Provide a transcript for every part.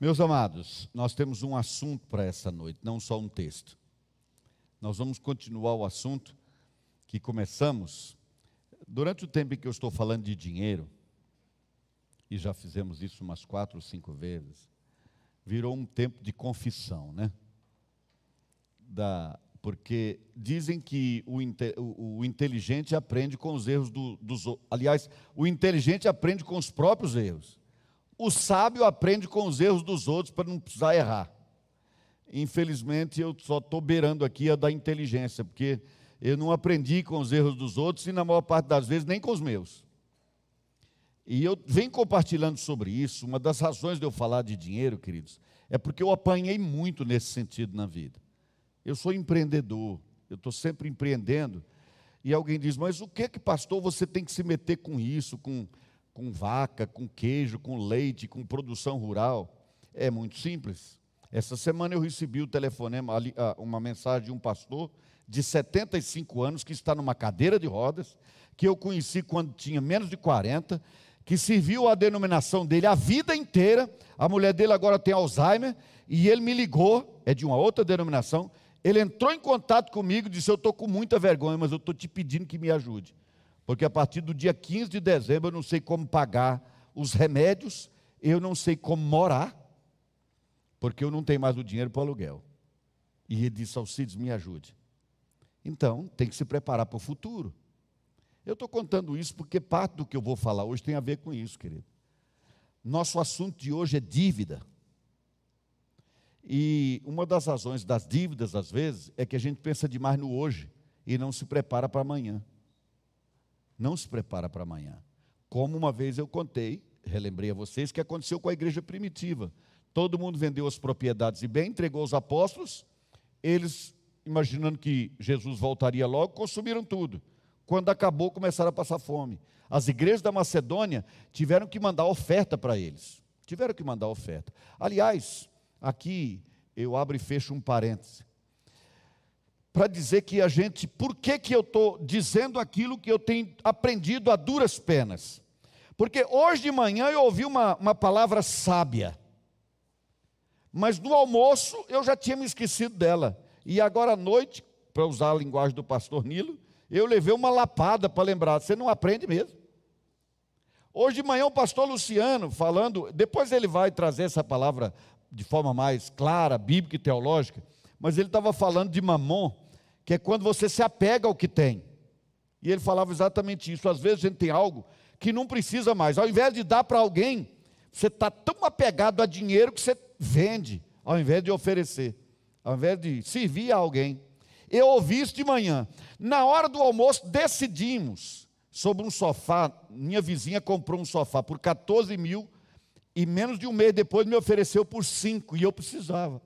Meus amados, nós temos um assunto para essa noite, não só um texto. Nós vamos continuar o assunto que começamos. Durante o tempo em que eu estou falando de dinheiro, e já fizemos isso umas quatro ou cinco vezes, virou um tempo de confissão, né? Da, porque dizem que o, o, o inteligente aprende com os erros do, dos. Aliás, o inteligente aprende com os próprios erros. O sábio aprende com os erros dos outros para não precisar errar. Infelizmente, eu só estou beirando aqui a da inteligência, porque eu não aprendi com os erros dos outros e, na maior parte das vezes, nem com os meus. E eu venho compartilhando sobre isso. Uma das razões de eu falar de dinheiro, queridos, é porque eu apanhei muito nesse sentido na vida. Eu sou empreendedor, eu estou sempre empreendendo. E alguém diz, mas o que que, pastor, você tem que se meter com isso, com, com vaca, com queijo, com leite, com produção rural? É muito simples. Essa semana eu recebi o telefonema, ah, uma mensagem de um pastor de 75 anos que está numa cadeira de rodas, que eu conheci quando tinha menos de 40, que serviu a denominação dele a vida inteira. A mulher dele agora tem Alzheimer e ele me ligou, é de uma outra denominação. Ele entrou em contato comigo e disse: Eu estou com muita vergonha, mas eu estou te pedindo que me ajude. Porque a partir do dia 15 de dezembro eu não sei como pagar os remédios, eu não sei como morar, porque eu não tenho mais o dinheiro para o aluguel. E ele disse: Alcides, me ajude. Então, tem que se preparar para o futuro. Eu estou contando isso porque parte do que eu vou falar hoje tem a ver com isso, querido. Nosso assunto de hoje é dívida. E uma das razões das dívidas, às vezes, é que a gente pensa demais no hoje e não se prepara para amanhã. Não se prepara para amanhã. Como uma vez eu contei, relembrei a vocês, que aconteceu com a igreja primitiva. Todo mundo vendeu as propriedades e bem, entregou aos apóstolos, eles, imaginando que Jesus voltaria logo, consumiram tudo. Quando acabou, começaram a passar fome. As igrejas da Macedônia tiveram que mandar oferta para eles. Tiveram que mandar oferta. Aliás, aqui eu abro e fecho um parêntese. Para dizer que a gente, por que, que eu estou dizendo aquilo que eu tenho aprendido a duras penas? Porque hoje de manhã eu ouvi uma, uma palavra sábia, mas no almoço eu já tinha me esquecido dela. E agora à noite, para usar a linguagem do pastor Nilo, eu levei uma lapada para lembrar. Você não aprende mesmo. Hoje de manhã o pastor Luciano falando, depois ele vai trazer essa palavra de forma mais clara, bíblica e teológica, mas ele estava falando de mamon, que é quando você se apega ao que tem. E ele falava exatamente isso. Às vezes a gente tem algo que não precisa mais. Ao invés de dar para alguém, você está tão apegado a dinheiro que você vende, ao invés de oferecer, ao invés de servir a alguém. Eu ouvi isso de manhã. Na hora do almoço, decidimos sobre um sofá. Minha vizinha comprou um sofá por 14 mil e menos de um mês depois me ofereceu por 5 e eu precisava.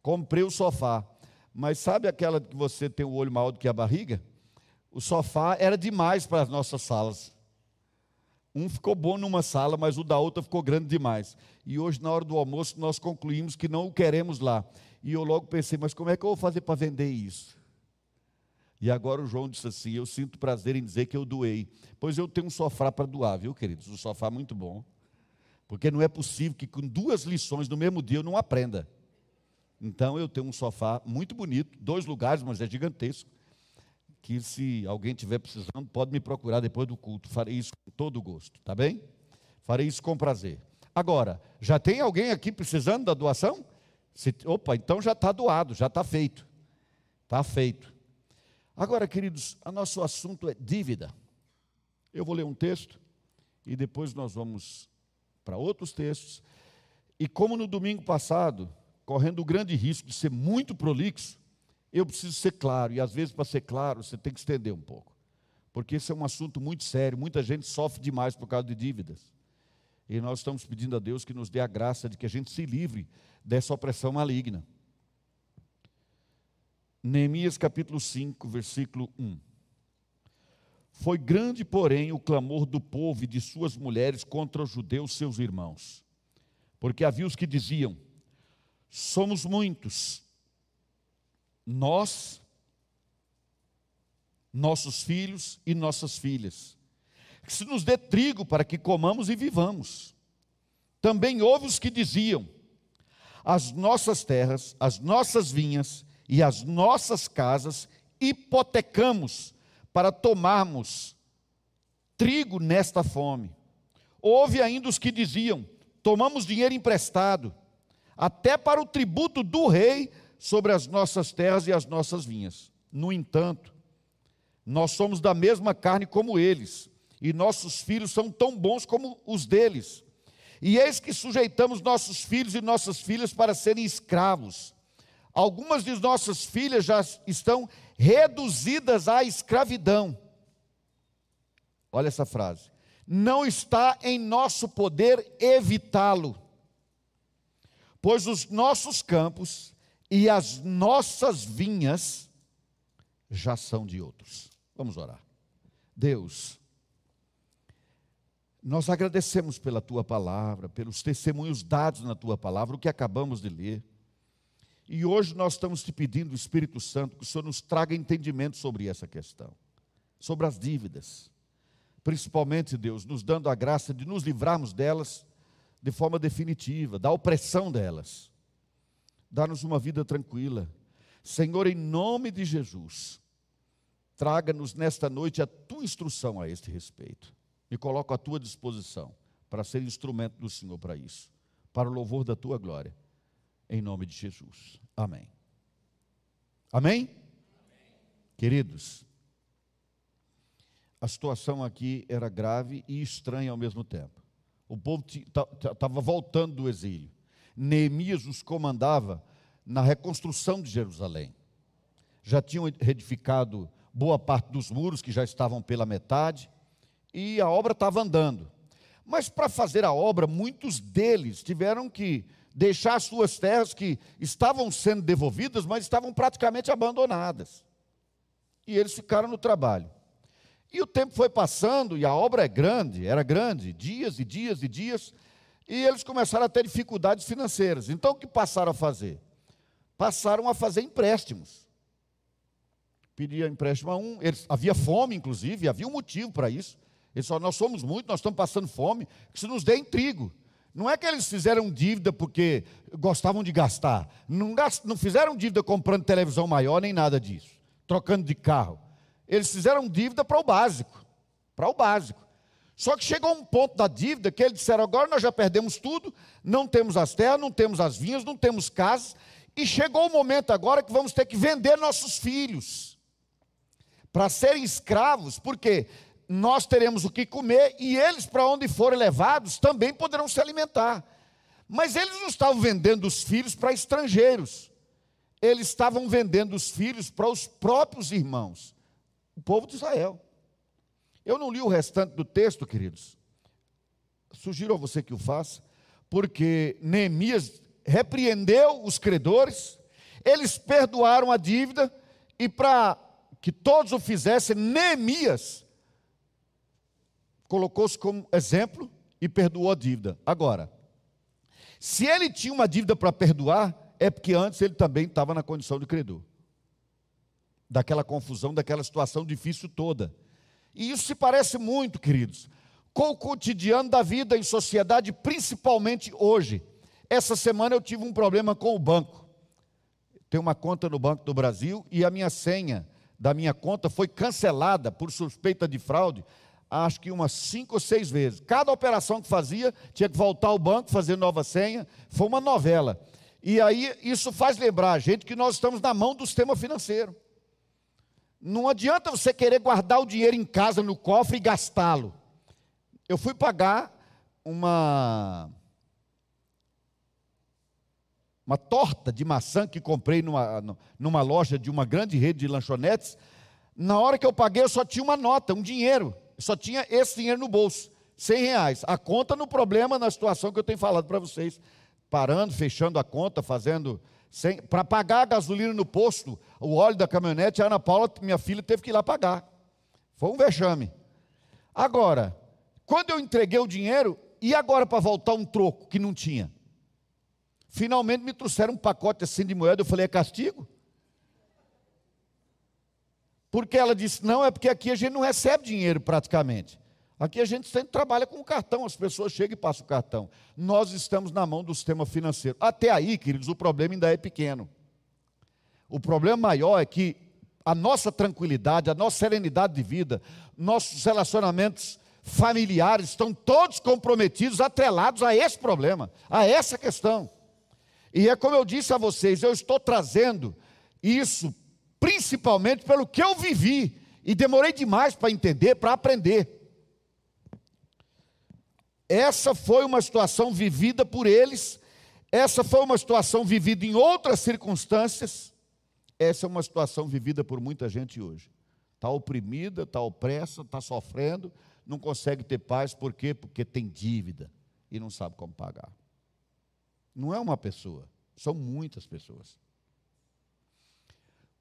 Comprei o sofá. Mas sabe aquela que você tem o olho maior do que a barriga? O sofá era demais para as nossas salas. Um ficou bom numa sala, mas o da outra ficou grande demais. E hoje, na hora do almoço, nós concluímos que não o queremos lá. E eu logo pensei, mas como é que eu vou fazer para vender isso? E agora o João disse assim: Eu sinto prazer em dizer que eu doei. Pois eu tenho um sofá para doar, viu, queridos? Um sofá muito bom. Porque não é possível que com duas lições no mesmo dia eu não aprenda. Então eu tenho um sofá muito bonito, dois lugares, mas é gigantesco. Que se alguém tiver precisando, pode me procurar depois do culto. Farei isso com todo gosto, tá bem? Farei isso com prazer. Agora, já tem alguém aqui precisando da doação? Se, opa, então já está doado, já está feito. Está feito. Agora, queridos, o nosso assunto é dívida. Eu vou ler um texto e depois nós vamos para outros textos. E como no domingo passado, correndo o grande risco de ser muito prolixo, eu preciso ser claro, e às vezes para ser claro, você tem que estender um pouco. Porque esse é um assunto muito sério, muita gente sofre demais por causa de dívidas. E nós estamos pedindo a Deus que nos dê a graça de que a gente se livre dessa opressão maligna. Neemias capítulo 5, versículo 1. Foi grande, porém, o clamor do povo e de suas mulheres contra os judeus, seus irmãos. Porque havia os que diziam: somos muitos, nós, nossos filhos e nossas filhas que se nos dê trigo para que comamos e vivamos. Também houve os que diziam: as nossas terras, as nossas vinhas e as nossas casas hipotecamos para tomarmos trigo nesta fome. Houve ainda os que diziam: tomamos dinheiro emprestado, até para o tributo do rei sobre as nossas terras e as nossas vinhas. No entanto, nós somos da mesma carne como eles, e nossos filhos são tão bons como os deles. E eis que sujeitamos nossos filhos e nossas filhas para serem escravos. Algumas de nossas filhas já estão reduzidas à escravidão. Olha essa frase. Não está em nosso poder evitá-lo, pois os nossos campos e as nossas vinhas já são de outros. Vamos orar. Deus, nós agradecemos pela tua palavra, pelos testemunhos dados na tua palavra, o que acabamos de ler. E hoje nós estamos te pedindo, Espírito Santo, que o Senhor nos traga entendimento sobre essa questão, sobre as dívidas. Principalmente, Deus, nos dando a graça de nos livrarmos delas de forma definitiva, da opressão delas. Dá-nos uma vida tranquila. Senhor, em nome de Jesus, traga-nos nesta noite a tua instrução a este respeito. Me coloco à tua disposição para ser instrumento do Senhor para isso, para o louvor da tua glória em nome de Jesus. Amém. Amém? Amém? Queridos, a situação aqui era grave e estranha ao mesmo tempo. O povo estava voltando do exílio. Neemias os comandava na reconstrução de Jerusalém. Já tinham reedificado boa parte dos muros, que já estavam pela metade, e a obra estava andando. Mas para fazer a obra, muitos deles tiveram que deixar suas terras que estavam sendo devolvidas, mas estavam praticamente abandonadas. E eles ficaram no trabalho. E o tempo foi passando, e a obra é grande, era grande, dias e dias e dias, e eles começaram a ter dificuldades financeiras. Então o que passaram a fazer? Passaram a fazer empréstimos. Pedia empréstimo a um, eles, havia fome, inclusive, havia um motivo para isso. Eles falaram, nós somos muitos, nós estamos passando fome, que se nos dê em trigo. Não é que eles fizeram dívida porque gostavam de gastar. Não, gast, não fizeram dívida comprando televisão maior, nem nada disso. Trocando de carro. Eles fizeram dívida para o básico. Para o básico. Só que chegou um ponto da dívida que eles disseram: agora nós já perdemos tudo, não temos as terras, não temos as vinhas, não temos casas, e chegou o momento agora que vamos ter que vender nossos filhos para serem escravos, porque nós teremos o que comer e eles, para onde forem levados, também poderão se alimentar. Mas eles não estavam vendendo os filhos para estrangeiros, eles estavam vendendo os filhos para os próprios irmãos, o povo de Israel. Eu não li o restante do texto, queridos. Sugiro a você que o faça, porque Neemias repreendeu os credores, eles perdoaram a dívida, e para que todos o fizessem, Neemias colocou-se como exemplo e perdoou a dívida. Agora, se ele tinha uma dívida para perdoar, é porque antes ele também estava na condição de credor. Daquela confusão, daquela situação difícil toda. E isso se parece muito, queridos, com o cotidiano da vida em sociedade, principalmente hoje. Essa semana eu tive um problema com o banco. Tenho uma conta no Banco do Brasil e a minha senha da minha conta foi cancelada por suspeita de fraude acho que umas cinco ou seis vezes. Cada operação que fazia, tinha que voltar ao banco, fazer nova senha. Foi uma novela. E aí, isso faz lembrar a gente que nós estamos na mão do sistema financeiro. Não adianta você querer guardar o dinheiro em casa, no cofre e gastá-lo. Eu fui pagar uma uma torta de maçã que comprei numa, numa loja de uma grande rede de lanchonetes. Na hora que eu paguei, eu só tinha uma nota, um dinheiro só tinha esse dinheiro no bolso, 100 reais. A conta no problema, na situação que eu tenho falado para vocês. Parando, fechando a conta, fazendo. Para pagar a gasolina no posto, o óleo da caminhonete, a Ana Paula, minha filha, teve que ir lá pagar. Foi um vexame. Agora, quando eu entreguei o dinheiro, e agora para voltar um troco que não tinha? Finalmente me trouxeram um pacote assim de moeda, eu falei, é castigo? Porque ela disse: não, é porque aqui a gente não recebe dinheiro praticamente. Aqui a gente sempre trabalha com o cartão, as pessoas chegam e passam o cartão. Nós estamos na mão do sistema financeiro. Até aí, queridos, o problema ainda é pequeno. O problema maior é que a nossa tranquilidade, a nossa serenidade de vida, nossos relacionamentos familiares estão todos comprometidos, atrelados a esse problema, a essa questão. E é como eu disse a vocês, eu estou trazendo isso principalmente pelo que eu vivi e demorei demais para entender, para aprender. Essa foi uma situação vivida por eles, essa foi uma situação vivida em outras circunstâncias, essa é uma situação vivida por muita gente hoje. Está oprimida, está opressa, está sofrendo, não consegue ter paz, por quê? Porque tem dívida e não sabe como pagar. Não é uma pessoa, são muitas pessoas.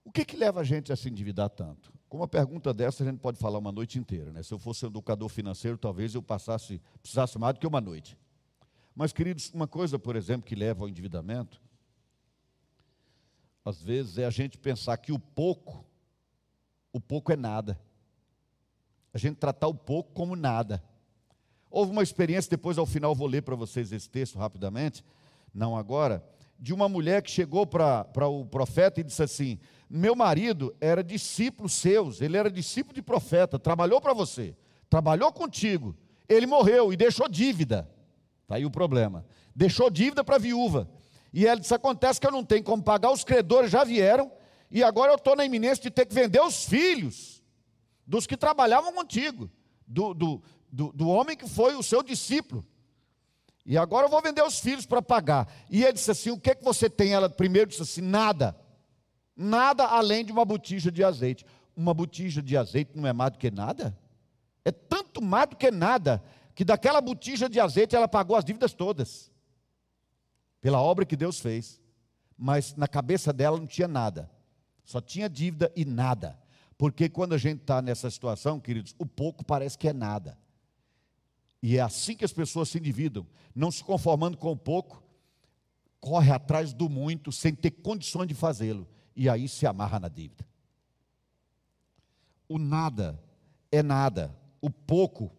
O que, que leva a gente a se endividar tanto? Com uma pergunta dessa, a gente pode falar uma noite inteira. Né? Se eu fosse educador financeiro, talvez eu passasse, precisasse mais do que uma noite. Mas, queridos, uma coisa, por exemplo, que leva ao endividamento, às vezes, é a gente pensar que o pouco, o pouco é nada. A gente tratar o pouco como nada. Houve uma experiência, depois ao final vou ler para vocês esse texto rapidamente, não agora, de uma mulher que chegou para o profeta e disse assim: meu marido era discípulo seus, ele era discípulo de profeta, trabalhou para você, trabalhou contigo, ele morreu e deixou dívida. Está aí o problema. Deixou dívida para a viúva. E ela disse: acontece que eu não tenho como pagar, os credores já vieram, e agora eu estou na iminência de ter que vender os filhos dos que trabalhavam contigo, do, do, do, do homem que foi o seu discípulo. E agora eu vou vender os filhos para pagar. E ele disse assim: o que, é que você tem? Ela primeiro disse assim: nada nada além de uma botija de azeite. Uma botija de azeite não é mais do que nada? É tanto mais do que nada, que daquela botija de azeite ela pagou as dívidas todas, pela obra que Deus fez. Mas na cabeça dela não tinha nada, só tinha dívida e nada. Porque quando a gente está nessa situação, queridos, o pouco parece que é nada. E é assim que as pessoas se endividam, não se conformando com o pouco, corre atrás do muito sem ter condições de fazê-lo e aí se amarra na dívida. O nada é nada, o pouco,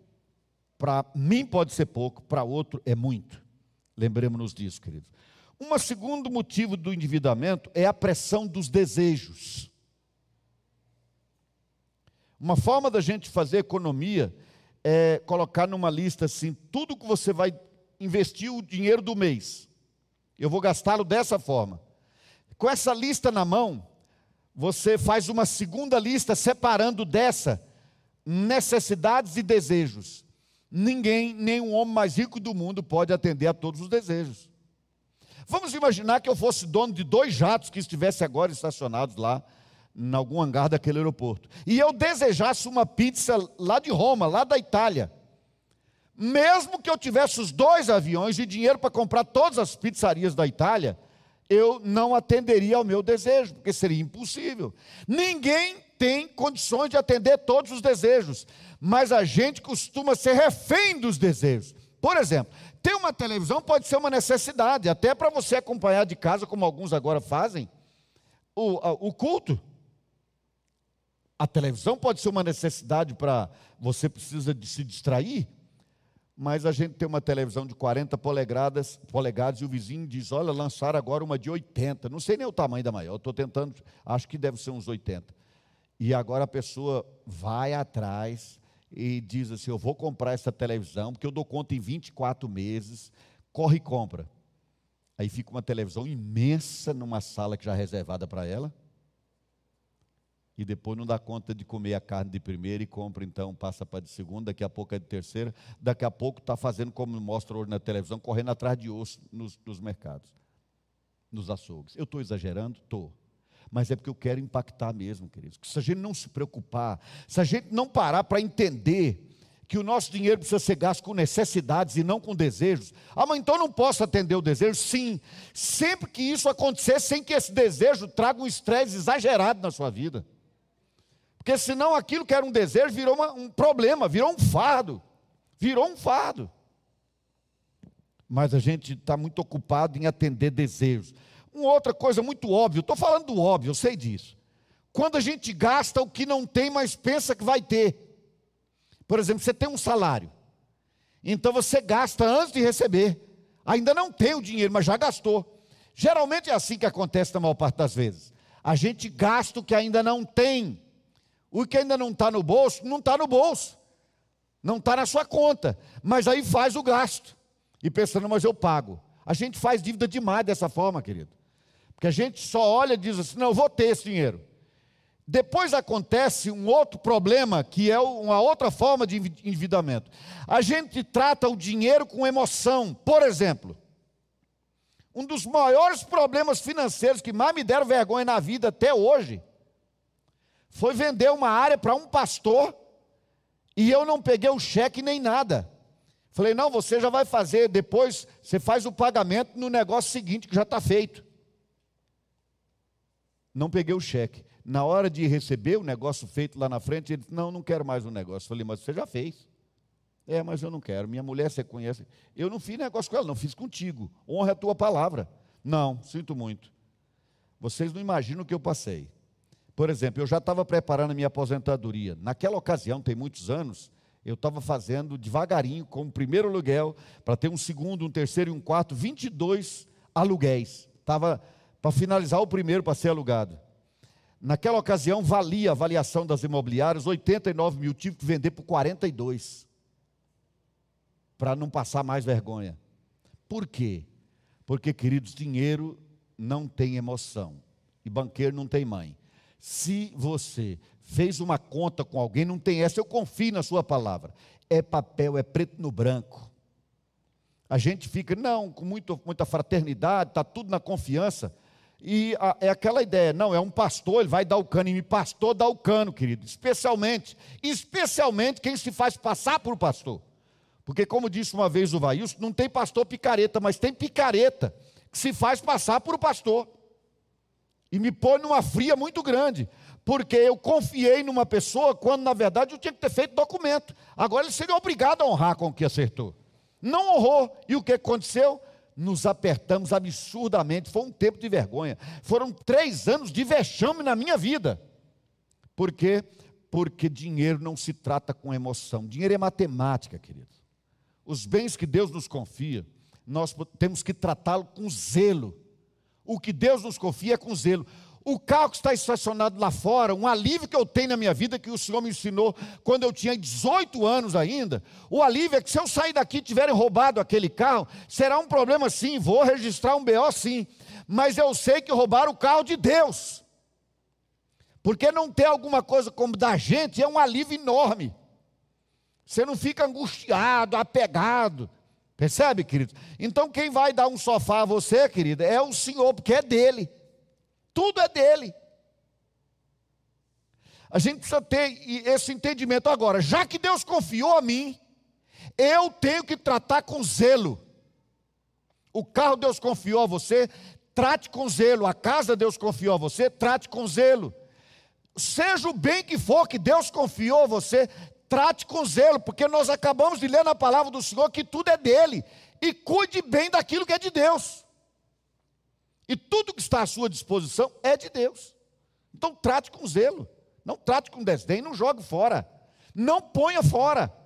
para mim pode ser pouco, para outro é muito. Lembremos-nos disso, queridos. Um segundo motivo do endividamento é a pressão dos desejos. Uma forma da gente fazer economia é colocar numa lista assim, tudo que você vai investir o dinheiro do mês. Eu vou gastá-lo dessa forma. Com essa lista na mão, você faz uma segunda lista separando dessa necessidades e desejos. Ninguém, o homem mais rico do mundo pode atender a todos os desejos. Vamos imaginar que eu fosse dono de dois jatos que estivessem agora estacionados lá, em algum hangar daquele aeroporto, e eu desejasse uma pizza lá de Roma, lá da Itália. Mesmo que eu tivesse os dois aviões e dinheiro para comprar todas as pizzarias da Itália, eu não atenderia ao meu desejo, porque seria impossível. Ninguém tem condições de atender todos os desejos, mas a gente costuma ser refém dos desejos. Por exemplo, ter uma televisão pode ser uma necessidade, até para você acompanhar de casa, como alguns agora fazem, o, o culto. A televisão pode ser uma necessidade para você precisa de se distrair, mas a gente tem uma televisão de 40 polegadas, polegadas e o vizinho diz: Olha, lançaram agora uma de 80. Não sei nem o tamanho da maior, estou tentando, acho que deve ser uns 80. E agora a pessoa vai atrás e diz assim: Eu vou comprar essa televisão, porque eu dou conta em 24 meses, corre e compra. Aí fica uma televisão imensa numa sala que já é reservada para ela e depois não dá conta de comer a carne de primeira e compra, então passa para de segunda, daqui a pouco é de terceira, daqui a pouco está fazendo como mostra hoje na televisão, correndo atrás de osso nos, nos mercados, nos açougues. Eu estou exagerando? Estou. Mas é porque eu quero impactar mesmo, queridos. Que se a gente não se preocupar, se a gente não parar para entender que o nosso dinheiro precisa ser gasto com necessidades e não com desejos. Ah, mas então não posso atender o desejo? Sim, sempre que isso acontecer, sem que esse desejo traga um estresse exagerado na sua vida. Porque senão aquilo que era um desejo virou uma, um problema, virou um fardo. Virou um fardo. Mas a gente está muito ocupado em atender desejos. Uma outra coisa muito óbvia, estou falando do óbvio, eu sei disso. Quando a gente gasta o que não tem, mas pensa que vai ter. Por exemplo, você tem um salário. Então você gasta antes de receber. Ainda não tem o dinheiro, mas já gastou. Geralmente é assim que acontece na maior parte das vezes. A gente gasta o que ainda não tem. O que ainda não está no bolso, não está no bolso. Não está na sua conta. Mas aí faz o gasto. E pensando, mas eu pago. A gente faz dívida demais dessa forma, querido. Porque a gente só olha e diz assim: não, eu vou ter esse dinheiro. Depois acontece um outro problema, que é uma outra forma de endividamento. A gente trata o dinheiro com emoção. Por exemplo, um dos maiores problemas financeiros que mais me deram vergonha na vida até hoje foi vender uma área para um pastor e eu não peguei o cheque nem nada. Falei, não, você já vai fazer, depois você faz o pagamento no negócio seguinte que já está feito. Não peguei o cheque. Na hora de receber o negócio feito lá na frente, ele disse, não, não quero mais o negócio. Falei, mas você já fez. É, mas eu não quero. Minha mulher você conhece. Eu não fiz negócio com ela, não fiz contigo. Honra a tua palavra. Não, sinto muito. Vocês não imaginam o que eu passei. Por exemplo, eu já estava preparando a minha aposentadoria. Naquela ocasião, tem muitos anos, eu estava fazendo devagarinho, como primeiro aluguel, para ter um segundo, um terceiro e um quarto, 22 aluguéis. Estava para finalizar o primeiro para ser alugado. Naquela ocasião, valia a avaliação das imobiliárias 89 mil, tive que vender por 42 para não passar mais vergonha. Por quê? Porque, queridos, dinheiro não tem emoção e banqueiro não tem mãe. Se você fez uma conta com alguém, não tem essa, eu confio na sua palavra. É papel, é preto no branco. A gente fica, não, com muito, muita fraternidade, está tudo na confiança. E a, é aquela ideia, não, é um pastor, ele vai dar o cano, e me pastor dá o cano, querido. Especialmente, especialmente quem se faz passar por pastor. Porque, como disse uma vez o Vailson, não tem pastor picareta, mas tem picareta que se faz passar por pastor. E me põe numa fria muito grande. Porque eu confiei numa pessoa quando, na verdade, eu tinha que ter feito documento. Agora ele seria obrigado a honrar com o que acertou. Não honrou. E o que aconteceu? Nos apertamos absurdamente. Foi um tempo de vergonha. Foram três anos de vexame na minha vida. Por quê? Porque dinheiro não se trata com emoção. Dinheiro é matemática, querido os bens que Deus nos confia, nós temos que tratá-lo com zelo. O que Deus nos confia é com zelo. O carro que está estacionado lá fora, um alívio que eu tenho na minha vida, que o Senhor me ensinou quando eu tinha 18 anos ainda, o alívio é que se eu sair daqui e tiverem roubado aquele carro, será um problema sim, vou registrar um BO sim, mas eu sei que roubaram o carro de Deus. Porque não ter alguma coisa como da gente é um alívio enorme. Você não fica angustiado, apegado. Percebe, querido? Então, quem vai dar um sofá a você, querida, é o Senhor, porque é dele. Tudo é dele. A gente precisa ter esse entendimento agora. Já que Deus confiou a mim, eu tenho que tratar com zelo. O carro Deus confiou a você, trate com zelo. A casa Deus confiou a você, trate com zelo. Seja o bem que for que Deus confiou a você, trate com zelo, porque nós acabamos de ler na palavra do Senhor que tudo é dele, e cuide bem daquilo que é de Deus. E tudo que está à sua disposição é de Deus. Então trate com zelo, não trate com desdém, não jogue fora, não ponha fora.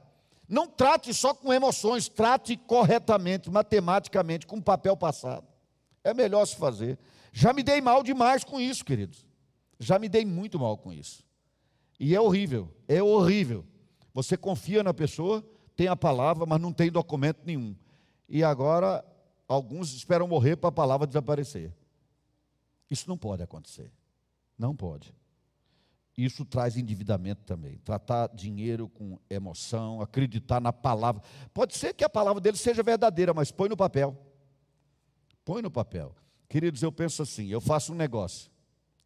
Não trate só com emoções, trate corretamente, matematicamente, com papel passado. É melhor se fazer. Já me dei mal demais com isso, queridos. Já me dei muito mal com isso. E é horrível, é horrível. Você confia na pessoa, tem a palavra, mas não tem documento nenhum. E agora, alguns esperam morrer para a palavra desaparecer. Isso não pode acontecer. Não pode. Isso traz endividamento também. Tratar dinheiro com emoção, acreditar na palavra. Pode ser que a palavra dele seja verdadeira, mas põe no papel. Põe no papel. Queridos, eu penso assim: eu faço um negócio,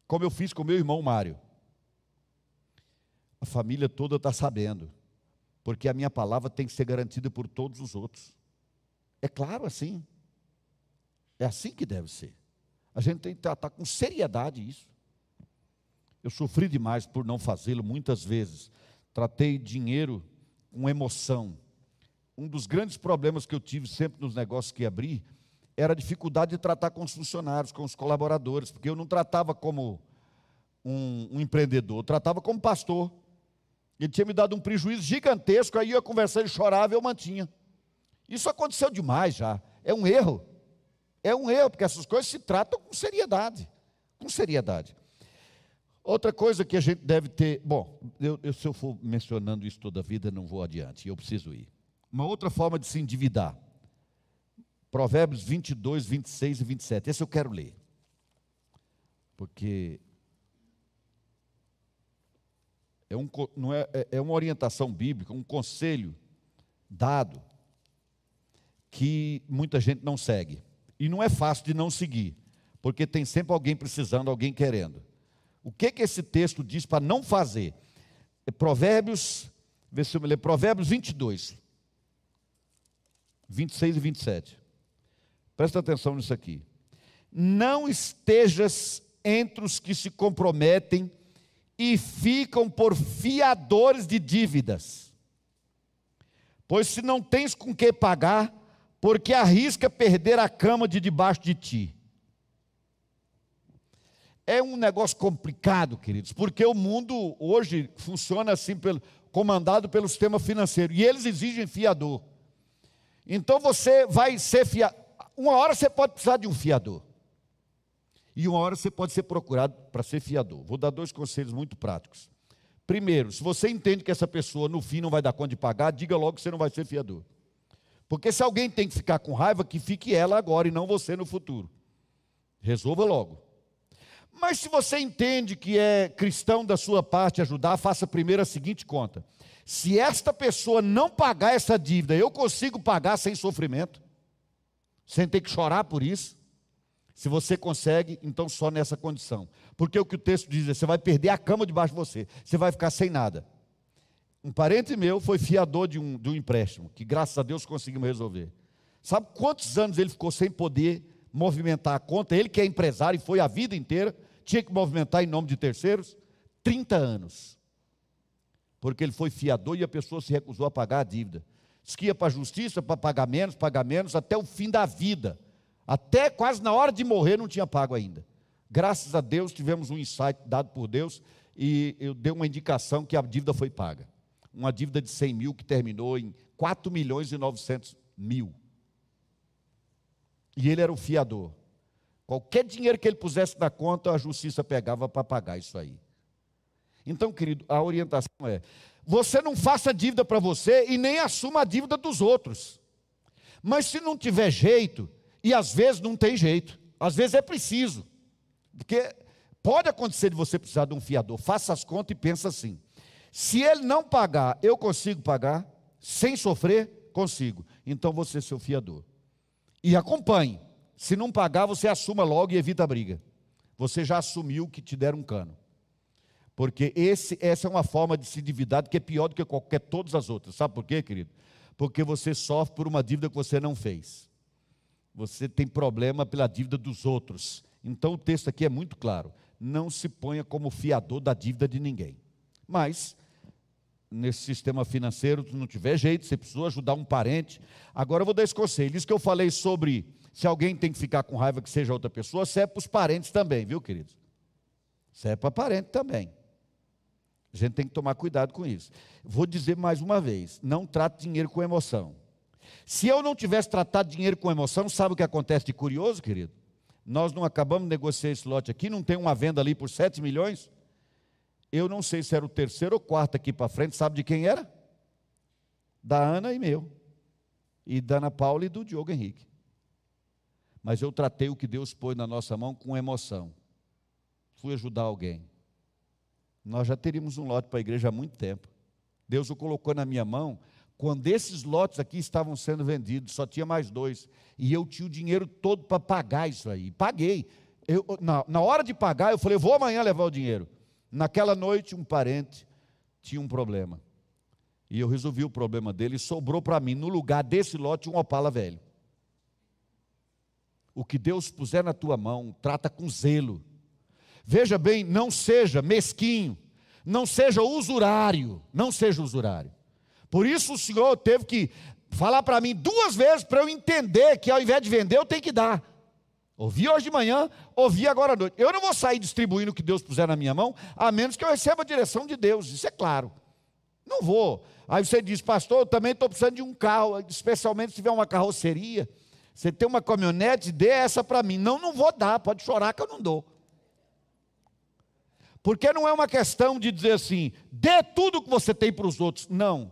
como eu fiz com meu irmão Mário. A família toda está sabendo porque a minha palavra tem que ser garantida por todos os outros. É claro assim. É assim que deve ser. A gente tem que tratar com seriedade isso. Eu sofri demais por não fazê-lo muitas vezes. Tratei dinheiro com emoção. Um dos grandes problemas que eu tive sempre nos negócios que abri era a dificuldade de tratar com os funcionários, com os colaboradores, porque eu não tratava como um, um empreendedor, eu tratava como pastor. Ele tinha me dado um prejuízo gigantesco, aí eu ia conversar, ele chorava e eu mantinha. Isso aconteceu demais já. É um erro. É um erro, porque essas coisas se tratam com seriedade. Com seriedade. Outra coisa que a gente deve ter. Bom, eu, eu, se eu for mencionando isso toda a vida, não vou adiante, eu preciso ir. Uma outra forma de se endividar. Provérbios 22, 26 e 27. Esse eu quero ler. Porque é, um, não é, é, é uma orientação bíblica, um conselho dado que muita gente não segue. E não é fácil de não seguir, porque tem sempre alguém precisando, alguém querendo. O que que esse texto diz para não fazer? É Provérbios, vê se eu me lembro, Provérbios 22, 26 e 27. Presta atenção nisso aqui. Não estejas entre os que se comprometem e ficam por fiadores de dívidas. Pois se não tens com que pagar, porque arrisca perder a cama de debaixo de ti. É um negócio complicado, queridos, porque o mundo hoje funciona assim, pelo, comandado pelo sistema financeiro, e eles exigem fiador. Então você vai ser fiador. Uma hora você pode precisar de um fiador. E uma hora você pode ser procurado para ser fiador. Vou dar dois conselhos muito práticos. Primeiro, se você entende que essa pessoa no fim não vai dar conta de pagar, diga logo que você não vai ser fiador. Porque se alguém tem que ficar com raiva, que fique ela agora e não você no futuro. Resolva logo. Mas se você entende que é cristão da sua parte ajudar, faça primeiro a seguinte conta: se esta pessoa não pagar essa dívida, eu consigo pagar sem sofrimento, sem ter que chorar por isso. Se você consegue, então só nessa condição. Porque o que o texto diz é: você vai perder a cama debaixo de você, você vai ficar sem nada. Um parente meu foi fiador de um, de um empréstimo, que graças a Deus conseguimos resolver. Sabe quantos anos ele ficou sem poder movimentar a conta? Ele que é empresário e foi a vida inteira, tinha que movimentar em nome de terceiros? 30 anos. Porque ele foi fiador e a pessoa se recusou a pagar a dívida. Diz que ia para a justiça para pagar menos, pagar menos, até o fim da vida. Até quase na hora de morrer não tinha pago ainda. Graças a Deus tivemos um insight dado por Deus e eu dei uma indicação que a dívida foi paga uma dívida de 100 mil que terminou em 4 milhões e 900 mil. E ele era o fiador. Qualquer dinheiro que ele pusesse na conta, a justiça pegava para pagar isso aí. Então, querido, a orientação é: você não faça dívida para você e nem assuma a dívida dos outros. Mas se não tiver jeito, e às vezes não tem jeito, às vezes é preciso, porque pode acontecer de você precisar de um fiador, faça as contas e pensa assim: se ele não pagar, eu consigo pagar, sem sofrer, consigo. Então você é seu fiador. E acompanhe. Se não pagar, você assuma logo e evita a briga. Você já assumiu que te deram um cano. Porque esse, essa é uma forma de se endividar que é pior do que qualquer todas as outras. Sabe por quê, querido? Porque você sofre por uma dívida que você não fez. Você tem problema pela dívida dos outros. Então o texto aqui é muito claro. Não se ponha como fiador da dívida de ninguém. Mas nesse sistema financeiro, se não tiver jeito, você precisa ajudar um parente. Agora eu vou dar esse conselho. Isso que eu falei sobre se alguém tem que ficar com raiva que seja outra pessoa, serve para os parentes também, viu, queridos? Serve para parente também. A gente tem que tomar cuidado com isso. Vou dizer mais uma vez: não trate dinheiro com emoção. Se eu não tivesse tratado dinheiro com emoção, sabe o que acontece de curioso, querido? Nós não acabamos de negociar esse lote aqui, não tem uma venda ali por 7 milhões? Eu não sei se era o terceiro ou quarto aqui para frente, sabe de quem era? Da Ana e meu. E da Ana Paula e do Diogo Henrique. Mas eu tratei o que Deus pôs na nossa mão com emoção. Fui ajudar alguém. Nós já teríamos um lote para a igreja há muito tempo. Deus o colocou na minha mão quando esses lotes aqui estavam sendo vendidos, só tinha mais dois. E eu tinha o dinheiro todo para pagar isso aí. Paguei. Eu, na, na hora de pagar, eu falei, vou amanhã levar o dinheiro. Naquela noite, um parente tinha um problema. E eu resolvi o problema dele e sobrou para mim, no lugar desse lote, um opala velho. O que Deus puser na tua mão, trata com zelo. Veja bem, não seja mesquinho, não seja usurário, não seja usurário. Por isso o Senhor teve que falar para mim duas vezes para eu entender que ao invés de vender, eu tenho que dar. Ouvi hoje de manhã, ouvi agora à noite. Eu não vou sair distribuindo o que Deus puser na minha mão, a menos que eu receba a direção de Deus, isso é claro. Não vou. Aí você diz, pastor, eu também estou precisando de um carro, especialmente se tiver uma carroceria. Você tem uma caminhonete, dê essa para mim. Não, não vou dar, pode chorar que eu não dou. Porque não é uma questão de dizer assim, dê tudo que você tem para os outros. Não.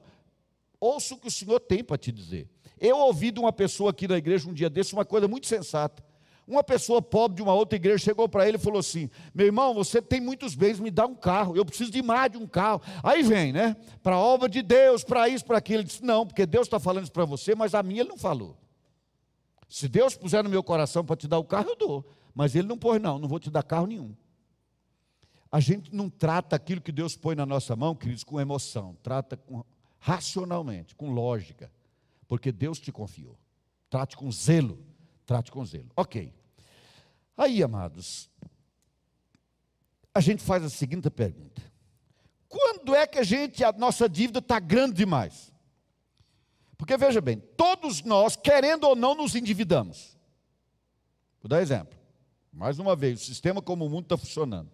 Ouça o que o Senhor tem para te dizer. Eu ouvi de uma pessoa aqui na igreja um dia desse uma coisa muito sensata. Uma pessoa pobre de uma outra igreja chegou para ele e falou assim: Meu irmão, você tem muitos bens, me dá um carro, eu preciso de mais de um carro. Aí vem, né? Para a obra de Deus, para isso, para aquilo. Ele disse: Não, porque Deus está falando isso para você, mas a minha ele não falou. Se Deus puser no meu coração para te dar o carro, eu dou. Mas ele não pôs, não, não vou te dar carro nenhum. A gente não trata aquilo que Deus põe na nossa mão, queridos, com emoção, trata com, racionalmente, com lógica, porque Deus te confiou. Trate com zelo, trate com zelo. Ok. Aí, amados, a gente faz a seguinte pergunta: quando é que a gente, a nossa dívida está grande demais? Porque veja bem, todos nós, querendo ou não, nos endividamos. Vou dar exemplo. Mais uma vez, o sistema como o mundo está funcionando.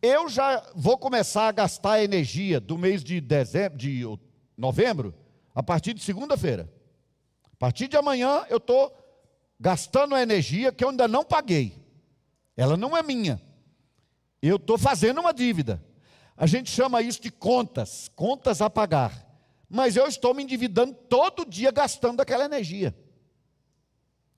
Eu já vou começar a gastar energia do mês de dezembro, de novembro, a partir de segunda-feira. A partir de amanhã eu estou gastando a energia que eu ainda não paguei. Ela não é minha. Eu estou fazendo uma dívida. A gente chama isso de contas, contas a pagar. Mas eu estou me endividando todo dia gastando aquela energia.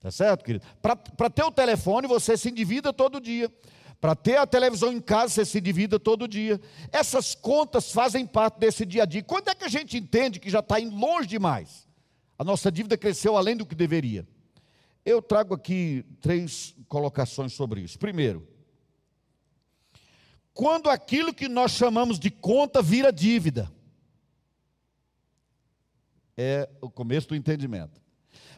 Tá certo, querido? Para ter o telefone, você se endivida todo dia. Para ter a televisão em casa, você se endivida todo dia. Essas contas fazem parte desse dia a dia. Quando é que a gente entende que já está indo longe demais? A nossa dívida cresceu além do que deveria. Eu trago aqui três colocações sobre isso. Primeiro, quando aquilo que nós chamamos de conta vira dívida, é o começo do entendimento.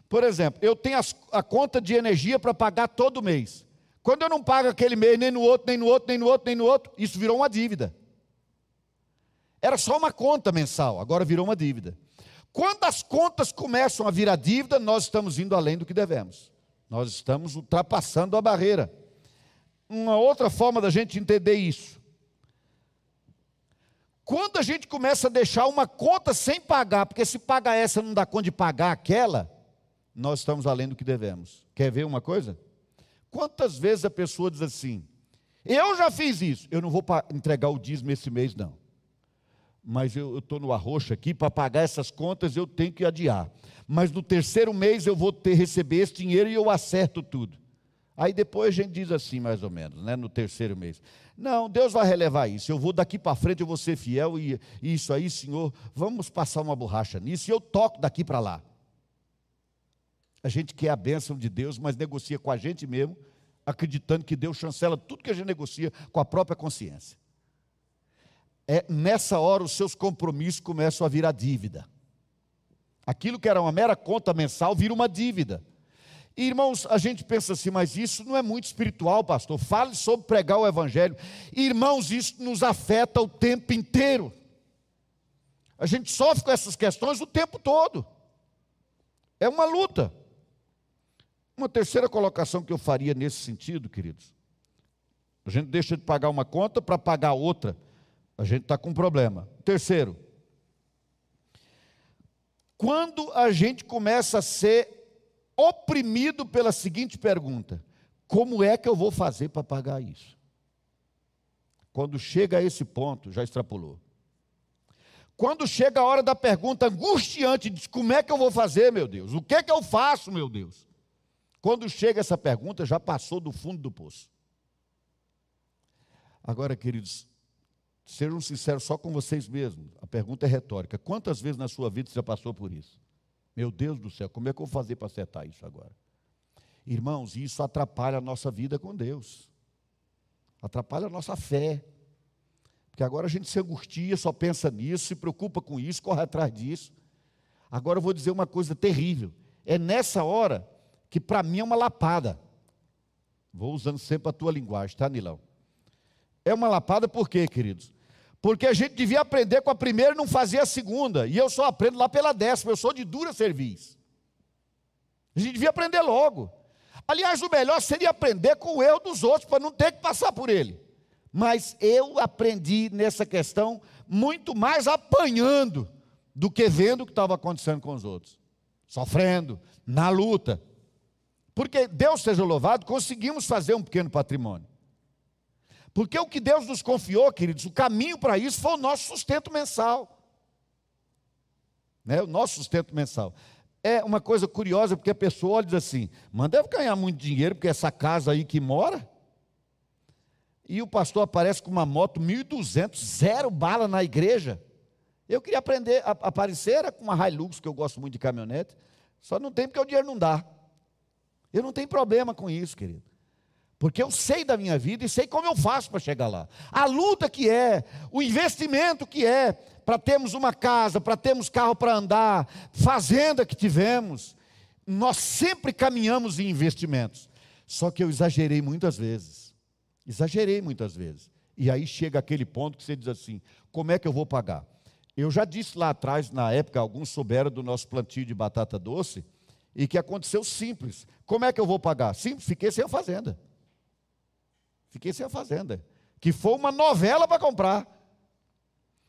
Por exemplo, eu tenho a conta de energia para pagar todo mês. Quando eu não pago aquele mês, nem no outro, nem no outro, nem no outro, nem no outro, isso virou uma dívida. Era só uma conta mensal, agora virou uma dívida. Quando as contas começam a virar dívida, nós estamos indo além do que devemos. Nós estamos ultrapassando a barreira. Uma outra forma da gente entender isso. Quando a gente começa a deixar uma conta sem pagar, porque se pagar essa não dá conta de pagar aquela, nós estamos além do que devemos. Quer ver uma coisa? Quantas vezes a pessoa diz assim: Eu já fiz isso, eu não vou entregar o dízimo esse mês, não mas eu estou no arroxo aqui, para pagar essas contas eu tenho que adiar. Mas no terceiro mês eu vou ter receber esse dinheiro e eu acerto tudo. Aí depois a gente diz assim, mais ou menos, né, no terceiro mês. Não, Deus vai relevar isso. Eu vou daqui para frente, eu vou ser fiel e, e isso aí, Senhor, vamos passar uma borracha nisso e eu toco daqui para lá. A gente quer a bênção de Deus, mas negocia com a gente mesmo, acreditando que Deus chancela tudo que a gente negocia com a própria consciência é nessa hora os seus compromissos começam a virar dívida. Aquilo que era uma mera conta mensal vira uma dívida. E, irmãos, a gente pensa assim, mas isso não é muito espiritual, pastor. Fale sobre pregar o evangelho. Irmãos, isso nos afeta o tempo inteiro. A gente sofre com essas questões o tempo todo. É uma luta. Uma terceira colocação que eu faria nesse sentido, queridos. A gente deixa de pagar uma conta para pagar outra a gente está com um problema. Terceiro, quando a gente começa a ser oprimido pela seguinte pergunta: como é que eu vou fazer para pagar isso? Quando chega a esse ponto, já extrapolou. Quando chega a hora da pergunta angustiante, diz: como é que eu vou fazer, meu Deus? O que é que eu faço, meu Deus? Quando chega essa pergunta, já passou do fundo do poço. Agora, queridos, Sejam sinceros só com vocês mesmos. A pergunta é retórica. Quantas vezes na sua vida você já passou por isso? Meu Deus do céu, como é que eu vou fazer para acertar isso agora? Irmãos, isso atrapalha a nossa vida com Deus. Atrapalha a nossa fé. Porque agora a gente se angustia, só pensa nisso, se preocupa com isso, corre atrás disso. Agora eu vou dizer uma coisa terrível. É nessa hora que para mim é uma lapada. Vou usando sempre a tua linguagem, tá, Nilão? É uma lapada por quê, queridos? Porque a gente devia aprender com a primeira e não fazer a segunda. E eu só aprendo lá pela décima, eu sou de dura serviço. A gente devia aprender logo. Aliás, o melhor seria aprender com o erro dos outros, para não ter que passar por ele. Mas eu aprendi nessa questão muito mais apanhando do que vendo o que estava acontecendo com os outros, sofrendo, na luta. Porque Deus seja louvado, conseguimos fazer um pequeno patrimônio. Porque o que Deus nos confiou, queridos, o caminho para isso foi o nosso sustento mensal. Né? O nosso sustento mensal. É uma coisa curiosa, porque a pessoa olha e diz assim: mas deve ganhar muito dinheiro, porque essa casa aí que mora. E o pastor aparece com uma moto 1.200, zero bala na igreja. Eu queria aprender a aparecer com uma Hilux, que eu gosto muito de caminhonete, só não tem porque o dinheiro não dá. Eu não tenho problema com isso, querido. Porque eu sei da minha vida e sei como eu faço para chegar lá. A luta que é, o investimento que é para termos uma casa, para termos carro para andar, fazenda que tivemos. Nós sempre caminhamos em investimentos. Só que eu exagerei muitas vezes. Exagerei muitas vezes. E aí chega aquele ponto que você diz assim: como é que eu vou pagar? Eu já disse lá atrás, na época, alguns souberam do nosso plantio de batata doce, e que aconteceu simples. Como é que eu vou pagar? Simples, fiquei sem a fazenda. Fiquei sem a fazenda. Que foi uma novela para comprar.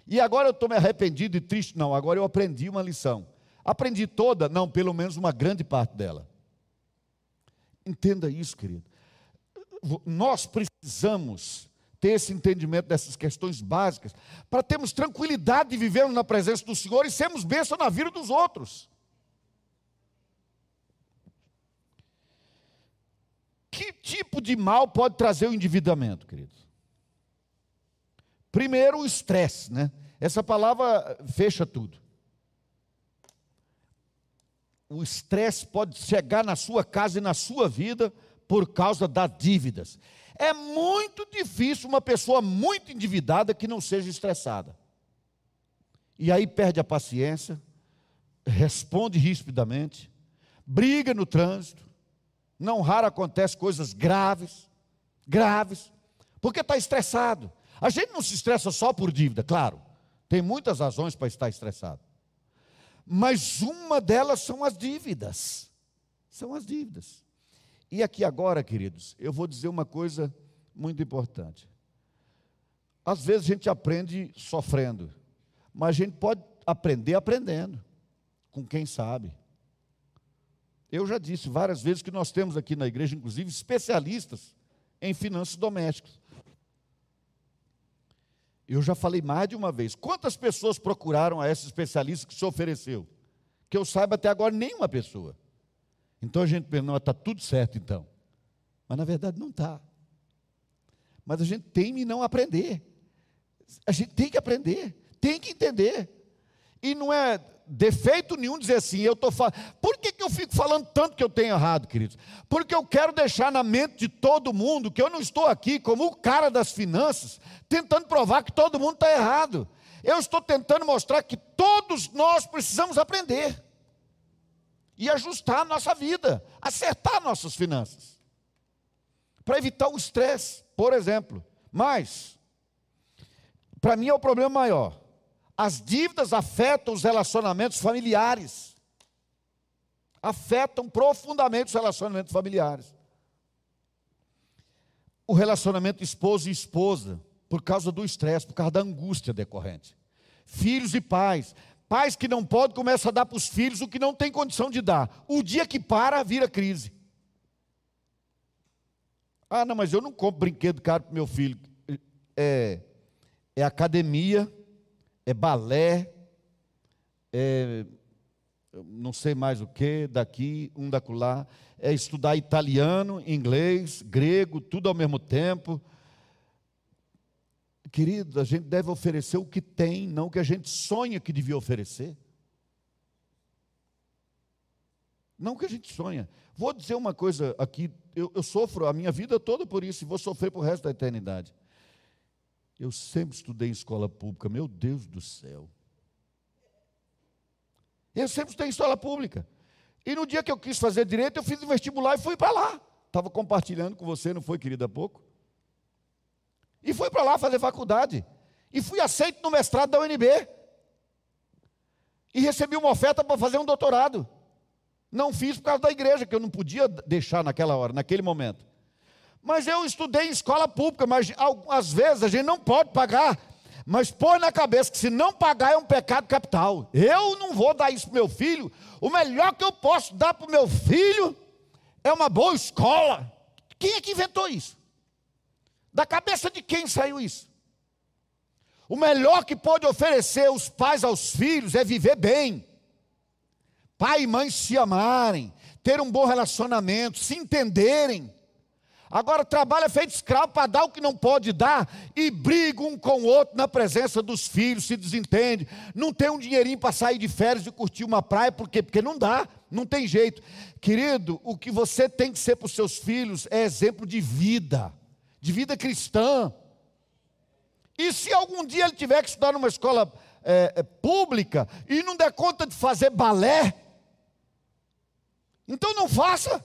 E agora eu estou me arrependido e triste? Não, agora eu aprendi uma lição. Aprendi toda? Não, pelo menos uma grande parte dela. Entenda isso, querido. Nós precisamos ter esse entendimento dessas questões básicas para termos tranquilidade de vivermos na presença do Senhor e sermos bênção na vida dos outros. Que tipo de mal pode trazer o endividamento, queridos? Primeiro, o estresse, né? Essa palavra fecha tudo. O estresse pode chegar na sua casa e na sua vida por causa das dívidas. É muito difícil uma pessoa muito endividada que não seja estressada. E aí perde a paciência, responde rispidamente, briga no trânsito, não raro acontece coisas graves, graves, porque está estressado. A gente não se estressa só por dívida, claro, tem muitas razões para estar estressado. Mas uma delas são as dívidas. São as dívidas. E aqui agora, queridos, eu vou dizer uma coisa muito importante. Às vezes a gente aprende sofrendo, mas a gente pode aprender aprendendo, com quem sabe. Eu já disse várias vezes que nós temos aqui na igreja, inclusive, especialistas em finanças domésticas. Eu já falei mais de uma vez. Quantas pessoas procuraram a esse especialista que se ofereceu? Que eu saiba até agora, nenhuma pessoa. Então a gente pensa, não, está tudo certo então. Mas na verdade não está. Mas a gente tem que não aprender. A gente tem que aprender, tem que entender. E não é defeito nenhum dizer assim, eu estou falando. Por que, que eu fico falando tanto que eu tenho errado, queridos? Porque eu quero deixar na mente de todo mundo que eu não estou aqui como o cara das finanças, tentando provar que todo mundo está errado. Eu estou tentando mostrar que todos nós precisamos aprender e ajustar a nossa vida, acertar nossas finanças, para evitar o estresse, por exemplo. Mas, para mim é o problema maior as dívidas afetam os relacionamentos familiares. Afetam profundamente os relacionamentos familiares. O relacionamento esposo e esposa, por causa do estresse, por causa da angústia decorrente. Filhos e pais. Pais que não podem começam a dar para os filhos o que não tem condição de dar. O dia que para, vira crise. Ah, não, mas eu não compro brinquedo caro para meu filho. É, é academia é balé, é não sei mais o que, daqui, um dacular, é estudar italiano, inglês, grego, tudo ao mesmo tempo. Querido, a gente deve oferecer o que tem, não o que a gente sonha que devia oferecer. Não o que a gente sonha. Vou dizer uma coisa aqui, eu, eu sofro a minha vida toda por isso e vou sofrer para o resto da eternidade. Eu sempre estudei em escola pública, meu Deus do céu. Eu sempre estudei em escola pública. E no dia que eu quis fazer direito, eu fiz o vestibular e fui para lá. Estava compartilhando com você, não foi, querida, há pouco? E fui para lá fazer faculdade. E fui aceito no mestrado da UNB. E recebi uma oferta para fazer um doutorado. Não fiz por causa da igreja, que eu não podia deixar naquela hora, naquele momento. Mas eu estudei em escola pública, mas às vezes a gente não pode pagar Mas põe na cabeça que se não pagar é um pecado capital. Eu não vou dar isso para meu filho. O melhor que eu posso dar para o meu filho é uma boa escola. Quem é que inventou isso? Da cabeça de quem saiu isso? O melhor que pode oferecer os pais aos filhos é viver bem. Pai e mãe se amarem, ter um bom relacionamento, se entenderem. Agora trabalha feito escravo para dar o que não pode dar e briga um com o outro na presença dos filhos, se desentende. Não tem um dinheirinho para sair de férias e curtir uma praia, por quê? Porque não dá, não tem jeito. Querido, o que você tem que ser para os seus filhos é exemplo de vida, de vida cristã. E se algum dia ele tiver que estudar numa escola é, é, pública e não der conta de fazer balé, então não faça.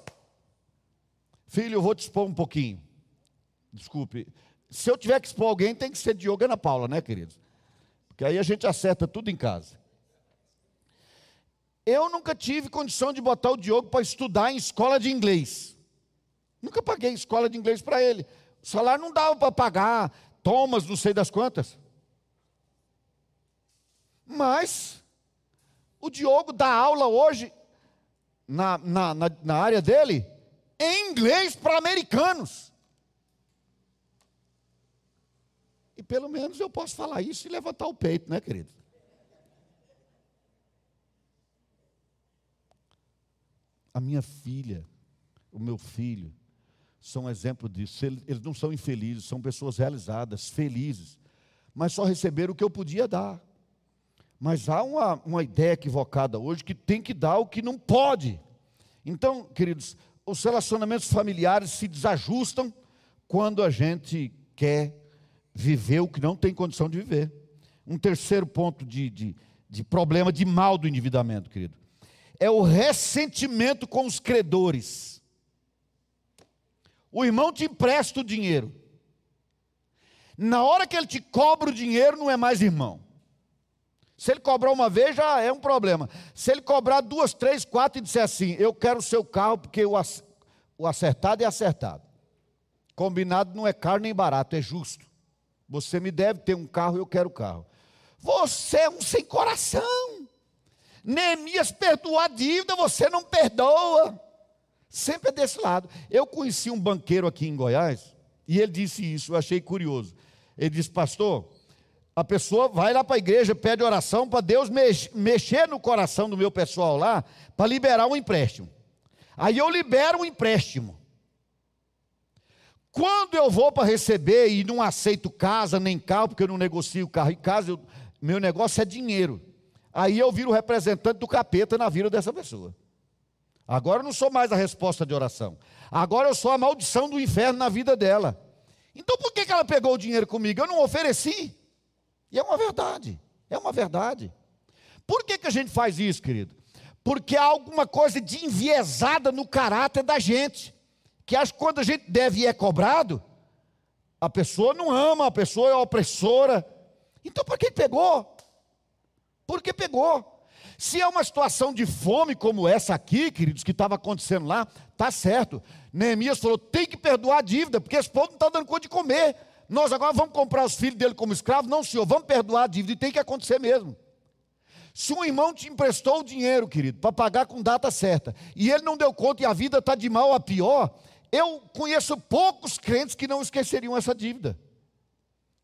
Filho, eu vou te expor um pouquinho. Desculpe. Se eu tiver que expor alguém, tem que ser Diogo e Ana Paula, né, queridos? Porque aí a gente acerta tudo em casa. Eu nunca tive condição de botar o Diogo para estudar em escola de inglês. Nunca paguei escola de inglês para ele. O salário não dava para pagar. Thomas, não sei das quantas. Mas o Diogo dá aula hoje na, na, na, na área dele em inglês para americanos. E pelo menos eu posso falar isso e levantar o peito, né, querido? A minha filha, o meu filho, são exemplo disso. Eles não são infelizes, são pessoas realizadas, felizes, mas só receberam o que eu podia dar. Mas há uma, uma ideia equivocada hoje que tem que dar o que não pode. Então, queridos, os relacionamentos familiares se desajustam quando a gente quer viver o que não tem condição de viver. Um terceiro ponto de, de, de problema, de mal do endividamento, querido, é o ressentimento com os credores. O irmão te empresta o dinheiro. Na hora que ele te cobra o dinheiro, não é mais irmão. Se ele cobrar uma vez, já é um problema. Se ele cobrar duas, três, quatro e disser assim: Eu quero o seu carro, porque o acertado é acertado. Combinado não é caro nem barato, é justo. Você me deve ter um carro, eu quero o carro. Você é um sem coração. Neemias perdoou a dívida, você não perdoa. Sempre é desse lado. Eu conheci um banqueiro aqui em Goiás, e ele disse isso, eu achei curioso. Ele disse, pastor, a pessoa vai lá para a igreja, pede oração para Deus mexer no coração do meu pessoal lá, para liberar um empréstimo. Aí eu libero um empréstimo. Quando eu vou para receber e não aceito casa nem carro, porque eu não negocio carro e casa, eu, meu negócio é dinheiro. Aí eu viro representante do capeta na vida dessa pessoa. Agora eu não sou mais a resposta de oração. Agora eu sou a maldição do inferno na vida dela. Então por que, que ela pegou o dinheiro comigo? Eu não ofereci. E é uma verdade, é uma verdade. Por que, que a gente faz isso, querido? Porque há alguma coisa de enviesada no caráter da gente, que acha que quando a gente deve e é cobrado, a pessoa não ama, a pessoa é opressora. Então, por que pegou? Por que pegou? Se é uma situação de fome como essa aqui, queridos, que estava acontecendo lá, tá certo. Neemias falou: tem que perdoar a dívida, porque esse povo não está dando conta de comer nós agora vamos comprar os filhos dele como escravos? Não, senhor, vamos perdoar a dívida e tem que acontecer mesmo. Se um irmão te emprestou o dinheiro, querido, para pagar com data certa, e ele não deu conta e a vida está de mal a pior, eu conheço poucos crentes que não esqueceriam essa dívida.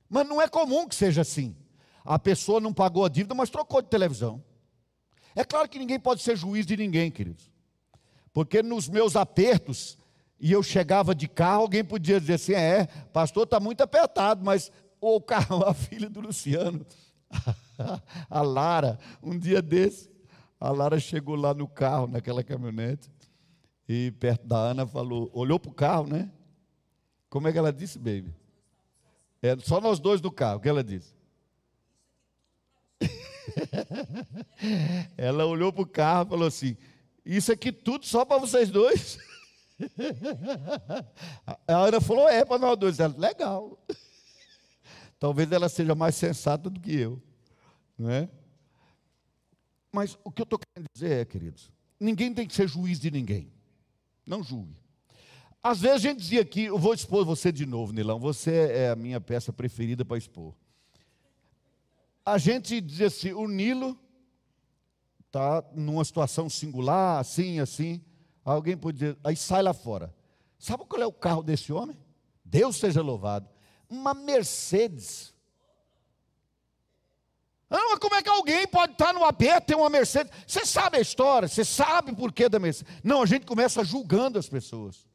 Mas não é comum que seja assim. A pessoa não pagou a dívida, mas trocou de televisão. É claro que ninguém pode ser juiz de ninguém, queridos. Porque nos meus apertos, e eu chegava de carro, alguém podia dizer assim: é, pastor, está muito apertado, mas o carro, a filha do Luciano, a Lara, um dia desse, a Lara chegou lá no carro, naquela caminhonete, e perto da Ana falou, olhou para o carro, né? Como é que ela disse, baby? É só nós dois no carro, o que ela disse? ela olhou para o carro e falou assim: Isso aqui tudo só para vocês dois. A Ana falou: é para nós dois. Ela, legal. Talvez ela seja mais sensata do que eu. Não é? Mas o que eu estou querendo dizer é, queridos, ninguém tem que ser juiz de ninguém. Não julgue. Às vezes a gente dizia aqui, eu vou expor você de novo, Nilão, você é a minha peça preferida para expor. a gente diz assim: o Nilo está numa situação singular, assim, assim. Alguém pode dizer, aí sai lá fora. Sabe qual é o carro desse homem? Deus seja louvado. Uma Mercedes. Ah, mas como é que alguém pode estar no AP ter uma Mercedes? Você sabe a história, você sabe o porquê da Mercedes. Não, a gente começa julgando as pessoas.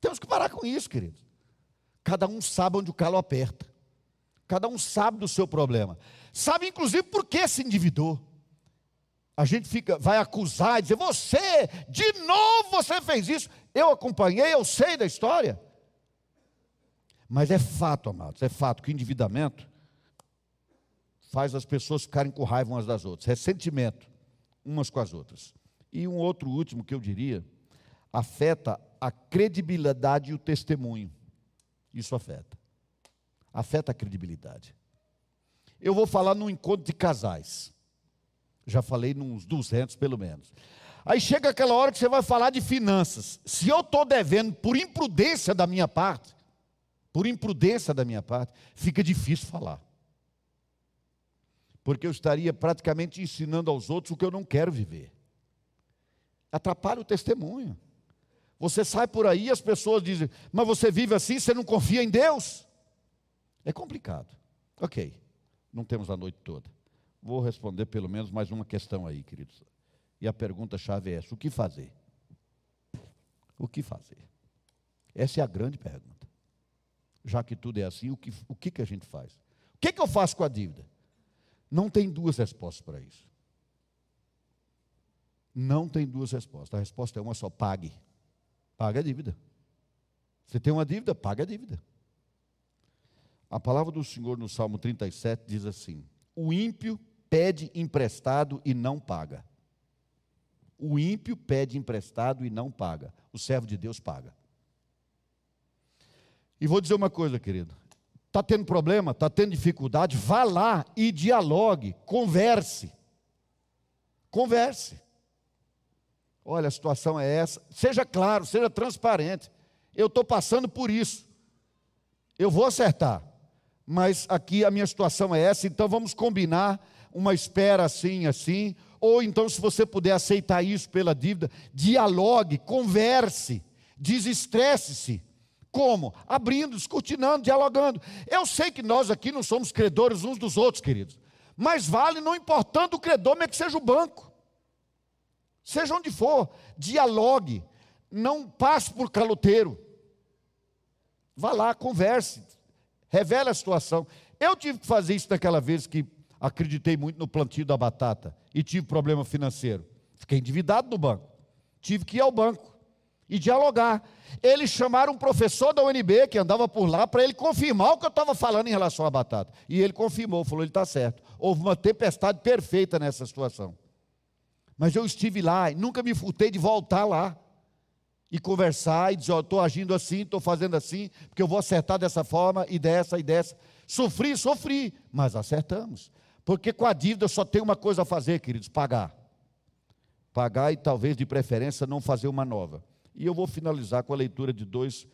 Temos que parar com isso, querido. Cada um sabe onde o calo aperta. Cada um sabe do seu problema. Sabe, inclusive, por que se endividou. A gente fica, vai acusar e dizer, você, de novo você fez isso. Eu acompanhei, eu sei da história. Mas é fato, amados, é fato que o endividamento faz as pessoas ficarem com raiva umas das outras, ressentimento umas com as outras. E um outro último que eu diria, afeta a credibilidade e o testemunho. Isso afeta. Afeta a credibilidade. Eu vou falar num encontro de casais. Já falei nos 200 pelo menos. Aí chega aquela hora que você vai falar de finanças. Se eu estou devendo por imprudência da minha parte, por imprudência da minha parte, fica difícil falar porque eu estaria praticamente ensinando aos outros o que eu não quero viver. Atrapalha o testemunho. Você sai por aí e as pessoas dizem, mas você vive assim, você não confia em Deus? É complicado. Ok, não temos a noite toda. Vou responder pelo menos mais uma questão aí, queridos. E a pergunta-chave é essa: o que fazer? O que fazer? Essa é a grande pergunta. Já que tudo é assim, o que, o que, que a gente faz? O que, que eu faço com a dívida? Não tem duas respostas para isso. Não tem duas respostas. A resposta é uma só: pague. Pague a dívida. Você tem uma dívida? Pague a dívida. A palavra do Senhor no Salmo 37 diz assim: O ímpio pede emprestado e não paga. O ímpio pede emprestado e não paga. O servo de Deus paga. E vou dizer uma coisa, querido. Está tendo problema, está tendo dificuldade, vá lá e dialogue, converse. Converse. Olha, a situação é essa. Seja claro, seja transparente. Eu estou passando por isso. Eu vou acertar. Mas aqui a minha situação é essa, então vamos combinar uma espera assim, assim. Ou então, se você puder aceitar isso pela dívida, dialogue, converse, desestresse-se. Como? Abrindo, descortinando, dialogando. Eu sei que nós aqui não somos credores uns dos outros, queridos. Mas vale não importando o credor, mas que seja o banco. Seja onde for, dialogue. Não passe por caloteiro. Vá lá, converse. Revele a situação. Eu tive que fazer isso naquela vez que acreditei muito no plantio da batata e tive problema financeiro. Fiquei endividado no banco. Tive que ir ao banco e dialogar. Eles chamaram um professor da UNB que andava por lá para ele confirmar o que eu estava falando em relação à batata. E ele confirmou, falou: ele está certo. Houve uma tempestade perfeita nessa situação. Mas eu estive lá e nunca me furtei de voltar lá e conversar e dizer: oh, estou agindo assim, estou fazendo assim, porque eu vou acertar dessa forma e dessa e dessa. Sofri, sofri, mas acertamos. Porque com a dívida só tem uma coisa a fazer, queridos: pagar. Pagar e talvez de preferência não fazer uma nova. E eu vou finalizar com a leitura de dois,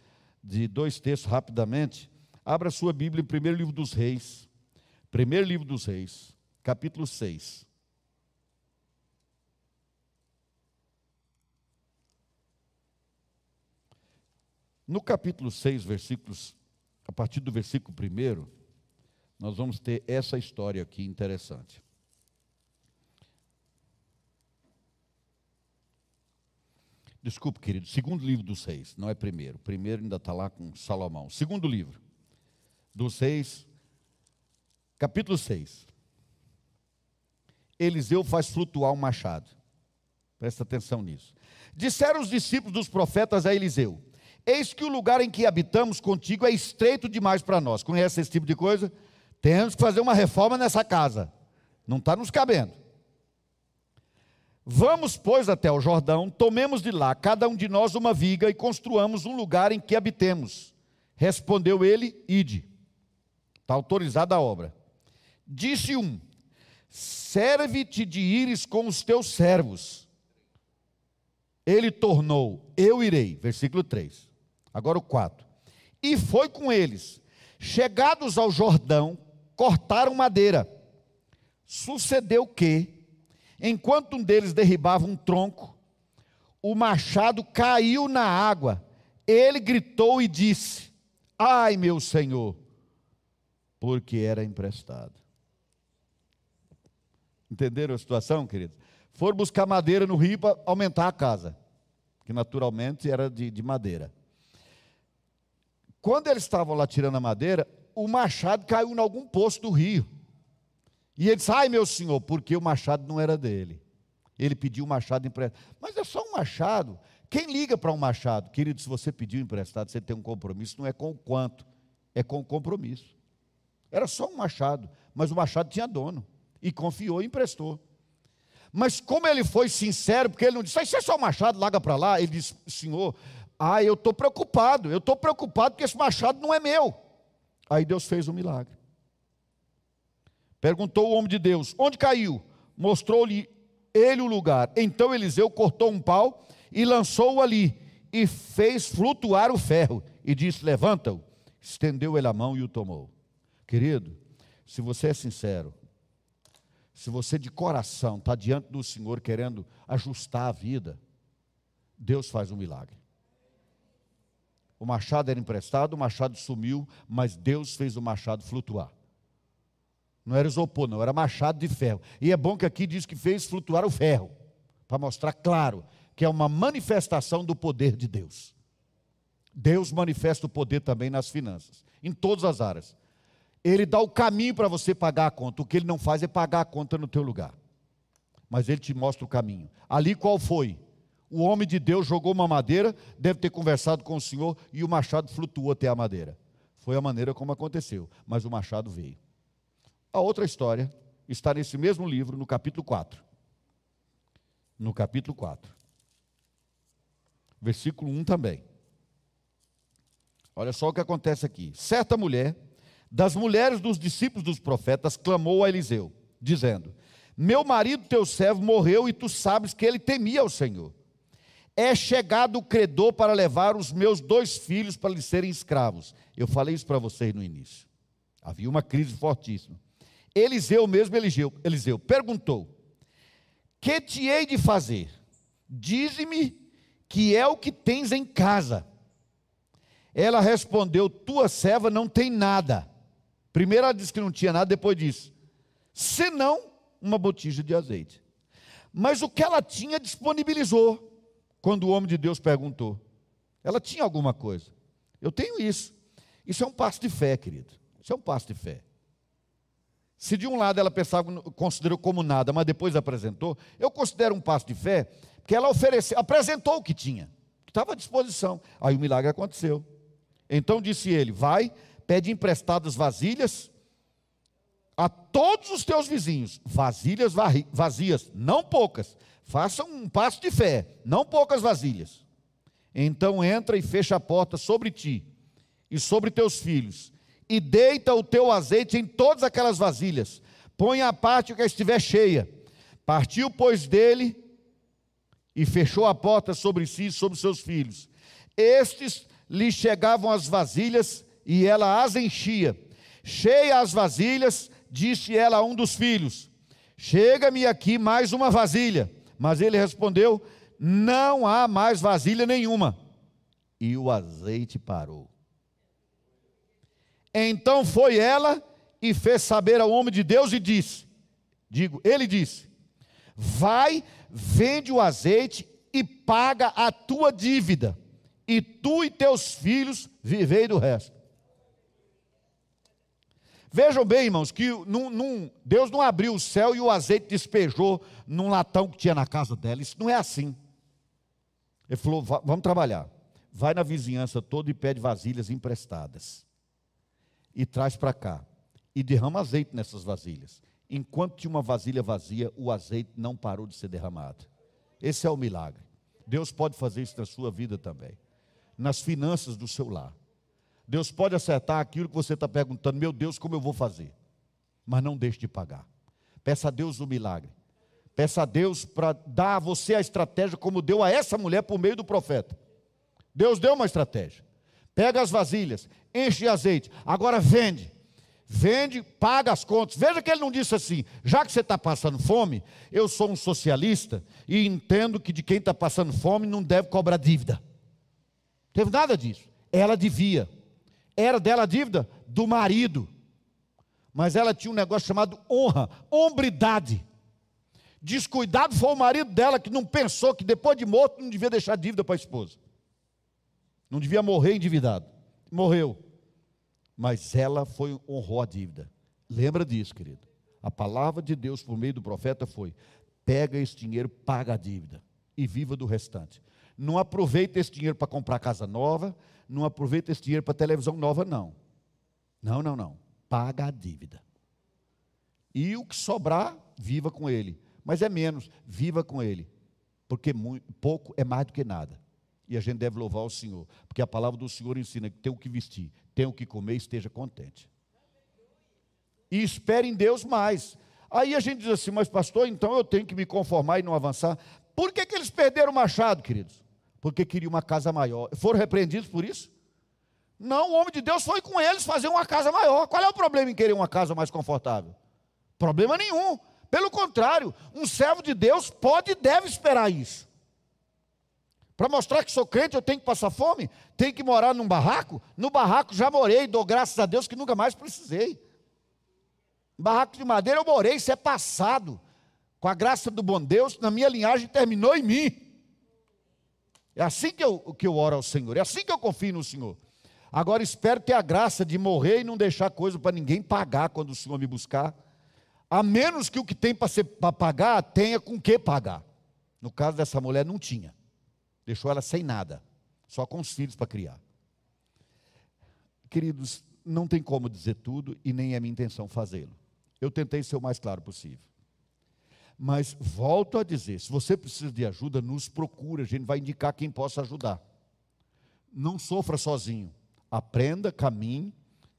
de dois textos rapidamente. Abra sua Bíblia em primeiro livro dos Reis. Primeiro livro dos Reis, capítulo 6. No capítulo 6, versículos, a partir do versículo 1, nós vamos ter essa história aqui interessante. Desculpe, querido, segundo livro dos reis, não é primeiro. Primeiro ainda está lá com Salomão. Segundo livro dos reis, capítulo 6. Eliseu faz flutuar um machado. Presta atenção nisso. Disseram os discípulos dos profetas a Eliseu: Eis que o lugar em que habitamos contigo é estreito demais para nós. Conhece esse tipo de coisa? Temos que fazer uma reforma nessa casa. Não está nos cabendo. Vamos, pois, até o Jordão, tomemos de lá, cada um de nós, uma viga e construamos um lugar em que habitemos. Respondeu ele: Ide. Está autorizada a obra. Disse um: Serve-te de ires com os teus servos. Ele tornou: Eu irei. Versículo 3. Agora o 4. E foi com eles. Chegados ao Jordão, cortaram madeira Sucedeu que, enquanto um deles derribava um tronco, o machado caiu na água. Ele gritou e disse: Ai, meu senhor, porque era emprestado. Entenderam a situação, queridos? Foram buscar madeira no rio para aumentar a casa, que naturalmente era de, de madeira. Quando eles estavam lá tirando a madeira, o machado caiu em algum poço do rio. E ele disse: Ai, meu senhor, porque o machado não era dele. Ele pediu o machado emprestado. Mas é só um machado. Quem liga para um machado? Querido, se você pediu emprestado, você tem um compromisso, não é com o quanto, é com o compromisso. Era só um machado, mas o machado tinha dono. E confiou e emprestou. Mas como ele foi sincero, porque ele não disse, isso é só um machado, larga para lá. Ele disse, senhor, ah, eu estou preocupado, eu estou preocupado porque esse machado não é meu. Aí Deus fez um milagre. Perguntou o homem de Deus: onde caiu? Mostrou-lhe ele o lugar. Então Eliseu cortou um pau e lançou-o ali, e fez flutuar o ferro, e disse: Levanta-o. Estendeu ele a mão e o tomou. Querido, se você é sincero, se você de coração está diante do Senhor querendo ajustar a vida, Deus faz um milagre. O machado era emprestado, o machado sumiu, mas Deus fez o machado flutuar. Não era isopor, não, era machado de ferro. E é bom que aqui diz que fez flutuar o ferro, para mostrar claro que é uma manifestação do poder de Deus. Deus manifesta o poder também nas finanças, em todas as áreas. Ele dá o caminho para você pagar a conta. O que ele não faz é pagar a conta no teu lugar. Mas ele te mostra o caminho. Ali qual foi? O homem de Deus jogou uma madeira, deve ter conversado com o Senhor e o machado flutuou até a madeira. Foi a maneira como aconteceu, mas o machado veio. A outra história está nesse mesmo livro, no capítulo 4. No capítulo 4. Versículo 1 também. Olha só o que acontece aqui. Certa mulher, das mulheres dos discípulos dos profetas, clamou a Eliseu, dizendo: Meu marido, teu servo, morreu e tu sabes que ele temia ao Senhor é chegado o credor para levar os meus dois filhos para lhes serem escravos. Eu falei isso para vocês no início. Havia uma crise fortíssima. Eliseu mesmo, Eliseu, Eliseu perguntou: Que te hei de fazer? Dize-me que é o que tens em casa. Ela respondeu: Tua serva não tem nada. Primeiro ela disse que não tinha nada, depois disse: Senão uma botija de azeite. Mas o que ela tinha disponibilizou quando o homem de Deus perguntou. Ela tinha alguma coisa. Eu tenho isso. Isso é um passo de fé, querido. Isso é um passo de fé. Se de um lado ela pensava, considerou como nada, mas depois apresentou, eu considero um passo de fé, porque ela ofereceu, apresentou o que tinha, que estava à disposição. Aí o milagre aconteceu. Então disse ele: Vai, pede emprestadas vasilhas a todos os teus vizinhos, vasilhas vazias, não poucas, Faça um passo de fé, não poucas vasilhas. Então entra e fecha a porta sobre ti e sobre teus filhos, e deita o teu azeite em todas aquelas vasilhas. Põe a parte que estiver cheia. Partiu, pois, dele e fechou a porta sobre si e sobre seus filhos. Estes lhe chegavam as vasilhas e ela as enchia. Cheia as vasilhas, disse ela a um dos filhos: Chega-me aqui mais uma vasilha. Mas ele respondeu: Não há mais vasilha nenhuma. E o azeite parou. Então foi ela e fez saber ao homem de Deus e disse: Digo, ele disse: Vai, vende o azeite e paga a tua dívida, e tu e teus filhos vivei do resto. Vejam bem, irmãos, que num, num, Deus não abriu o céu e o azeite despejou num latão que tinha na casa dela. Isso não é assim. Ele falou: vamos trabalhar. Vai na vizinhança toda e pede vasilhas emprestadas. E traz para cá. E derrama azeite nessas vasilhas. Enquanto tinha uma vasilha vazia, o azeite não parou de ser derramado. Esse é o milagre. Deus pode fazer isso na sua vida também. Nas finanças do seu lar. Deus pode acertar aquilo que você está perguntando, meu Deus, como eu vou fazer? Mas não deixe de pagar. Peça a Deus o milagre. Peça a Deus para dar a você a estratégia como deu a essa mulher por meio do profeta. Deus deu uma estratégia. Pega as vasilhas, enche de azeite, agora vende. Vende, paga as contas. Veja que ele não disse assim: já que você está passando fome, eu sou um socialista e entendo que de quem está passando fome não deve cobrar dívida. Teve nada disso. Ela devia. Era dela a dívida? Do marido. Mas ela tinha um negócio chamado honra, hombridade. Descuidado foi o marido dela que não pensou que depois de morto não devia deixar dívida para a esposa. Não devia morrer endividado. Morreu mas ela foi honrou a dívida. Lembra disso, querido? A palavra de Deus por meio do profeta foi: pega esse dinheiro, paga a dívida e viva do restante. Não aproveita esse dinheiro para comprar casa nova, não aproveita esse dinheiro para televisão nova, não. Não, não, não. Paga a dívida. E o que sobrar, viva com ele. Mas é menos, viva com ele. Porque muito, pouco é mais do que nada. E a gente deve louvar o Senhor, porque a palavra do Senhor ensina que tem o que vestir, tem o que comer, esteja contente. E espere em Deus mais. Aí a gente diz assim, mas pastor, então eu tenho que me conformar e não avançar. Por que, que eles perderam o machado, queridos? Porque queriam uma casa maior. Foram repreendidos por isso? Não, o homem de Deus foi com eles fazer uma casa maior. Qual é o problema em querer uma casa mais confortável? Problema nenhum. Pelo contrário, um servo de Deus pode e deve esperar isso. Para mostrar que sou crente, eu tenho que passar fome? Tenho que morar num barraco? No barraco já morei, dou graças a Deus que nunca mais precisei. Barraco de madeira eu morei, isso é passado. Com a graça do bom Deus, na minha linhagem terminou em mim. É assim que eu, que eu oro ao Senhor, é assim que eu confio no Senhor. Agora espero ter a graça de morrer e não deixar coisa para ninguém pagar quando o Senhor me buscar. A menos que o que tem para pagar tenha com que pagar. No caso dessa mulher, não tinha. Deixou ela sem nada, só com os filhos para criar. Queridos, não tem como dizer tudo e nem é minha intenção fazê-lo. Eu tentei ser o mais claro possível. Mas volto a dizer: se você precisa de ajuda, nos procura, a gente vai indicar quem possa ajudar. Não sofra sozinho. Aprenda, caminhe,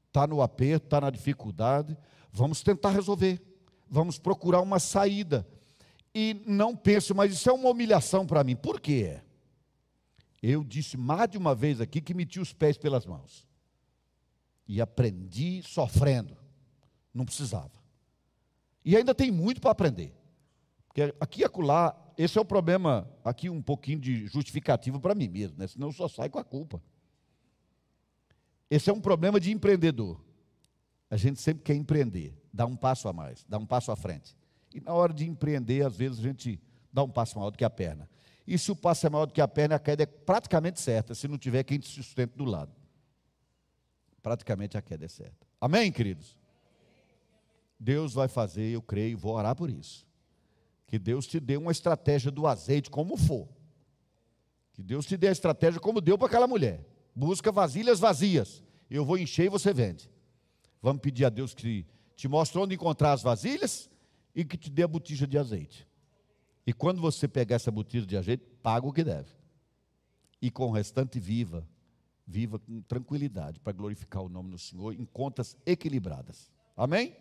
está no aperto, está na dificuldade. Vamos tentar resolver. Vamos procurar uma saída. E não pense, mas isso é uma humilhação para mim. Por quê? Eu disse mais de uma vez aqui que meti os pés pelas mãos. E aprendi sofrendo. Não precisava. E ainda tem muito para aprender. Porque aqui e acolá, esse é o problema, aqui um pouquinho de justificativo para mim mesmo, né? senão eu só saio com a culpa. Esse é um problema de empreendedor. A gente sempre quer empreender, dar um passo a mais, dar um passo à frente. E na hora de empreender, às vezes a gente dá um passo maior do que a perna. E se o passo é maior do que a perna, a queda é praticamente certa, se não tiver quem te sustente do lado. Praticamente a queda é certa. Amém, queridos? Deus vai fazer, eu creio, vou orar por isso. Que Deus te dê uma estratégia do azeite, como for. Que Deus te dê a estratégia como deu para aquela mulher. Busca vasilhas vazias. Eu vou encher e você vende. Vamos pedir a Deus que te mostre onde encontrar as vasilhas e que te dê a botija de azeite. E quando você pegar essa botija de azeite, paga o que deve. E com o restante, viva. Viva com tranquilidade para glorificar o nome do Senhor em contas equilibradas. Amém?